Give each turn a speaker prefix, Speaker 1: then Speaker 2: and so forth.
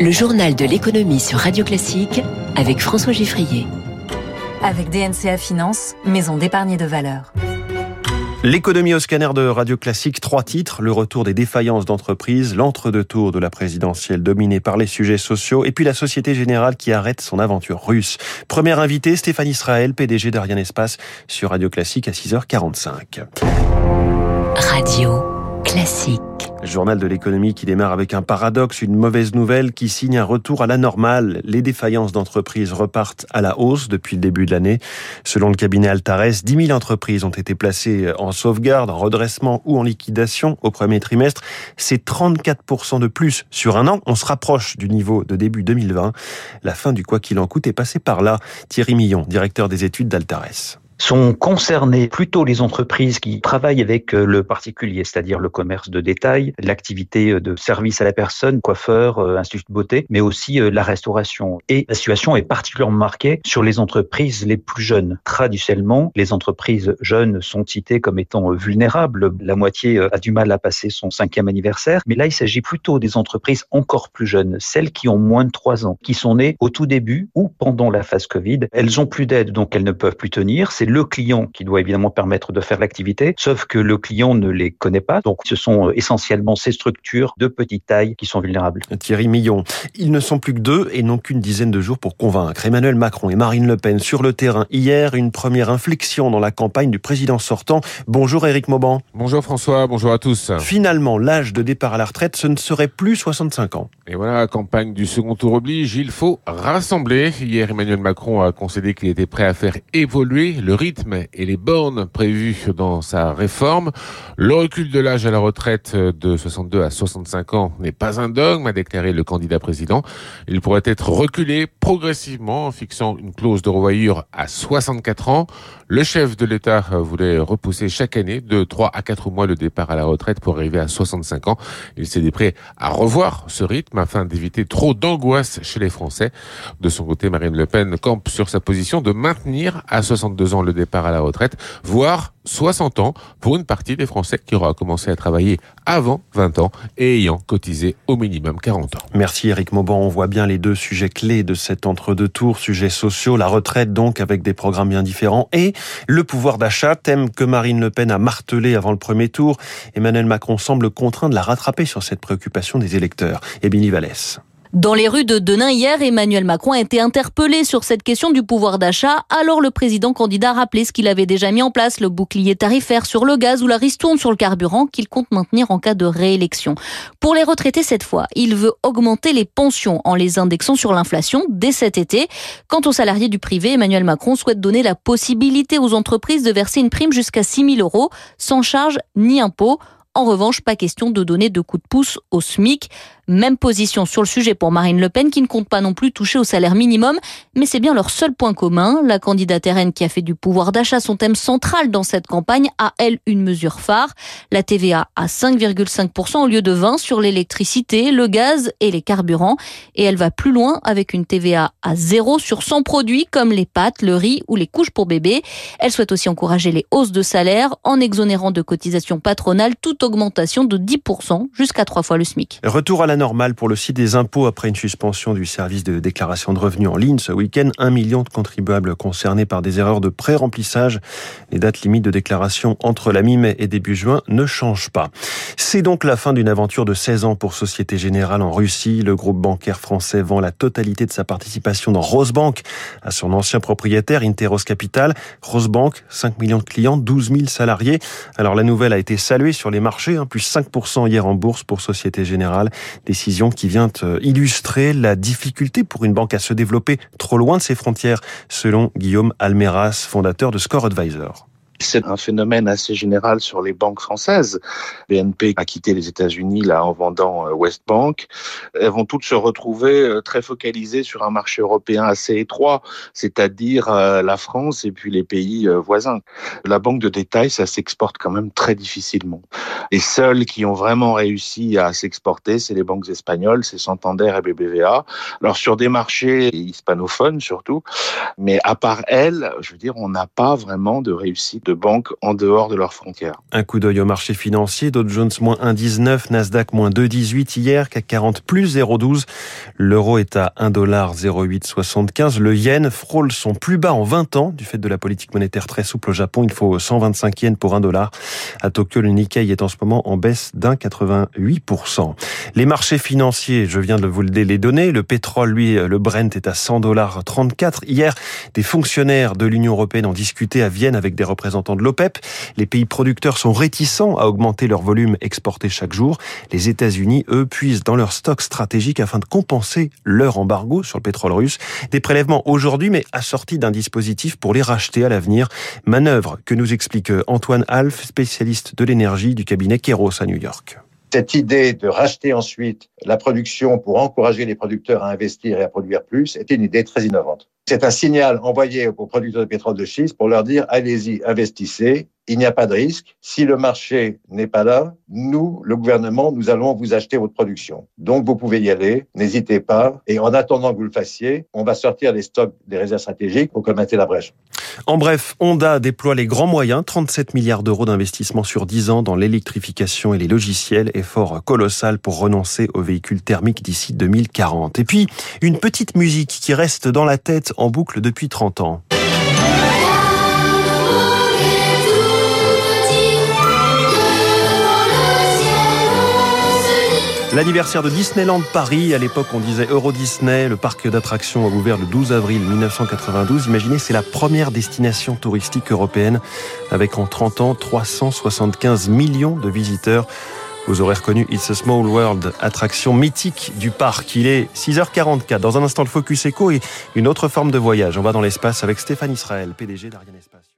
Speaker 1: Le journal de l'économie sur Radio Classique avec François Giffrier.
Speaker 2: Avec DNCA Finance, maison d'épargne de valeur.
Speaker 3: L'économie au scanner de Radio Classique, trois titres, le retour des défaillances d'entreprises, l'entre-deux-tours de la présidentielle dominée par les sujets sociaux, et puis la Société Générale qui arrête son aventure russe. Première invitée, Stéphane Israël, PDG d'Ariane Espace, sur Radio Classique à 6h45.
Speaker 1: Radio Classique.
Speaker 3: Journal de l'économie qui démarre avec un paradoxe, une mauvaise nouvelle qui signe un retour à la normale. Les défaillances d'entreprises repartent à la hausse depuis le début de l'année. Selon le cabinet Altares, 10 000 entreprises ont été placées en sauvegarde, en redressement ou en liquidation au premier trimestre. C'est 34% de plus sur un an. On se rapproche du niveau de début 2020. La fin du quoi qu'il en coûte est passée par là. Thierry Millon, directeur des études d'Altares
Speaker 4: sont concernées plutôt les entreprises qui travaillent avec euh, le particulier, c'est-à-dire le commerce de détail, l'activité euh, de service à la personne, coiffeur, euh, institut de beauté, mais aussi la restauration. Et la situation est particulièrement marquée sur les entreprises les plus jeunes. Traditionnellement, les entreprises jeunes sont citées comme étant vulnérables. La moitié a du mal à passer son cinquième anniversaire. Mais là, il s'agit plutôt des entreprises encore plus jeunes, celles qui ont moins de trois ans, qui sont nées au tout début ou pendant la phase Covid. Elles ont plus d'aide, donc elles ne peuvent plus tenir le client qui doit évidemment permettre de faire l'activité, sauf que le client ne les connaît pas. Donc ce sont euh, essentiellement ces structures de petite taille qui sont vulnérables.
Speaker 3: Thierry Millon, ils ne sont plus que deux et n'ont qu'une dizaine de jours pour convaincre Emmanuel Macron et Marine Le Pen sur le terrain. Hier, une première inflexion dans la campagne du président sortant. Bonjour Éric Mauban.
Speaker 5: Bonjour François, bonjour à tous.
Speaker 3: Finalement, l'âge de départ à la retraite, ce ne serait plus 65 ans.
Speaker 5: Et voilà, la campagne du second tour oblige, il faut rassembler. Hier, Emmanuel Macron a concédé qu'il était prêt à faire évoluer le rythme et les bornes prévues dans sa réforme. Le recul de l'âge à la retraite de 62 à 65 ans n'est pas un dogme, a déclaré le candidat président. Il pourrait être reculé progressivement en fixant une clause de revoyure à 64 ans. Le chef de l'État voulait repousser chaque année de 3 à 4 mois le départ à la retraite pour arriver à 65 ans. Il s'est prêt à revoir ce rythme afin d'éviter trop d'angoisse chez les Français. De son côté, Marine Le Pen campe sur sa position de maintenir à 62 ans le départ à la retraite, voire 60 ans pour une partie des Français qui aura commencé à travailler avant 20 ans et ayant cotisé au minimum 40 ans.
Speaker 3: Merci Eric Mauban. On voit bien les deux sujets clés de cet entre-deux tours, sujets sociaux, la retraite donc avec des programmes bien différents et le pouvoir d'achat, thème que Marine Le Pen a martelé avant le premier tour. Emmanuel Macron semble contraint de la rattraper sur cette préoccupation des électeurs. Billy Vallès.
Speaker 6: Dans les rues de Denain hier, Emmanuel Macron a été interpellé sur cette question du pouvoir d'achat. Alors le président candidat a rappelé ce qu'il avait déjà mis en place, le bouclier tarifaire sur le gaz ou la ristourne sur le carburant qu'il compte maintenir en cas de réélection. Pour les retraités cette fois, il veut augmenter les pensions en les indexant sur l'inflation dès cet été. Quant aux salariés du privé, Emmanuel Macron souhaite donner la possibilité aux entreprises de verser une prime jusqu'à 6 000 euros sans charge ni impôt. En revanche, pas question de donner de coups de pouce au SMIC. Même position sur le sujet pour Marine Le Pen qui ne compte pas non plus toucher au salaire minimum, mais c'est bien leur seul point commun. La candidate RN qui a fait du pouvoir d'achat son thème central dans cette campagne a elle une mesure phare, la TVA à 5,5% au lieu de 20 sur l'électricité, le gaz et les carburants et elle va plus loin avec une TVA à 0 sur 100 produits comme les pâtes, le riz ou les couches pour bébés. Elle souhaite aussi encourager les hausses de salaire en exonérant de cotisations patronales toute augmentation de 10% jusqu'à trois fois le SMIC.
Speaker 3: Retour à la normale pour le site des impôts après une suspension du service de déclaration de revenus en ligne ce week-end. Un million de contribuables concernés par des erreurs de pré-remplissage. Les dates limites de déclaration entre la mi-mai et début juin ne changent pas. C'est donc la fin d'une aventure de 16 ans pour Société Générale en Russie. Le groupe bancaire français vend la totalité de sa participation dans Rosebank à son ancien propriétaire Interos Capital. Rosebank, 5 millions de clients, 12 000 salariés. Alors la nouvelle a été saluée sur les marchés, hein, plus 5% hier en bourse pour Société Générale. Décision qui vient euh, illustrer la difficulté pour une banque à se développer trop loin de ses frontières, selon Guillaume Almeras, fondateur de Score Advisor.
Speaker 7: C'est un phénomène assez général sur les banques françaises. BNP a quitté les États-Unis là en vendant euh, Westbank. Elles vont toutes se retrouver euh, très focalisées sur un marché européen assez étroit, c'est-à-dire euh, la France et puis les pays voisins. La banque de détail, ça s'exporte quand même très difficilement. Les seuls qui ont vraiment réussi à s'exporter, c'est les banques espagnoles, c'est Santander et BBVA. Alors sur des marchés hispanophones surtout, mais à part elles, je veux dire, on n'a pas vraiment de réussite de banques en dehors de leurs frontières.
Speaker 3: Un coup d'œil au marché financier, Dow Jones moins 1,19, Nasdaq moins 2,18 hier, CAC 40 plus 0,12. L'euro est à 1,0875. Le yen frôle son plus bas en 20 ans du fait de la politique monétaire très souple au Japon. Il faut 125 yens pour un dollar. À Tokyo, le Nikkei est en ce moment en baisse d'un 88%. Les marchés financiers, je viens de vous les donner. Le pétrole, lui, le Brent est à 100 dollars 34. Hier, des fonctionnaires de l'Union européenne ont discuté à Vienne avec des représentants de l'OPEP. Les pays producteurs sont réticents à augmenter leur volume exporté chaque jour. Les États-Unis, eux, puisent dans leur stock stratégique afin de compenser leur embargo sur le pétrole russe. Des prélèvements aujourd'hui, mais assortis d'un dispositif pour les racheter à l'avenir. Manœuvre que nous explique Antoine Alf, spécialiste de l'énergie du cabinet Keros à New York.
Speaker 8: Cette idée de racheter ensuite la production pour encourager les producteurs à investir et à produire plus était une idée très innovante. C'est un signal envoyé aux producteurs de pétrole de schiste pour leur dire allez-y, investissez, il n'y a pas de risque. Si le marché n'est pas là, nous, le gouvernement, nous allons vous acheter votre production. Donc, vous pouvez y aller. N'hésitez pas. Et en attendant que vous le fassiez, on va sortir les stocks des réserves stratégiques pour commettre la brèche.
Speaker 3: En bref, Honda déploie les grands moyens, 37 milliards d'euros d'investissement sur 10 ans dans l'électrification et les logiciels, effort colossal pour renoncer aux véhicules thermiques d'ici 2040. Et puis, une petite musique qui reste dans la tête en boucle depuis 30 ans. L'anniversaire de Disneyland Paris, à l'époque on disait Euro Disney, le parc d'attractions a ouvert le 12 avril 1992. Imaginez, c'est la première destination touristique européenne avec en 30 ans 375 millions de visiteurs. Vous aurez reconnu It's a Small World, attraction mythique du parc. Il est 6h44. Dans un instant, le Focus Echo et une autre forme de voyage. On va dans l'espace avec Stéphane Israël, PDG d'Ariane Espace.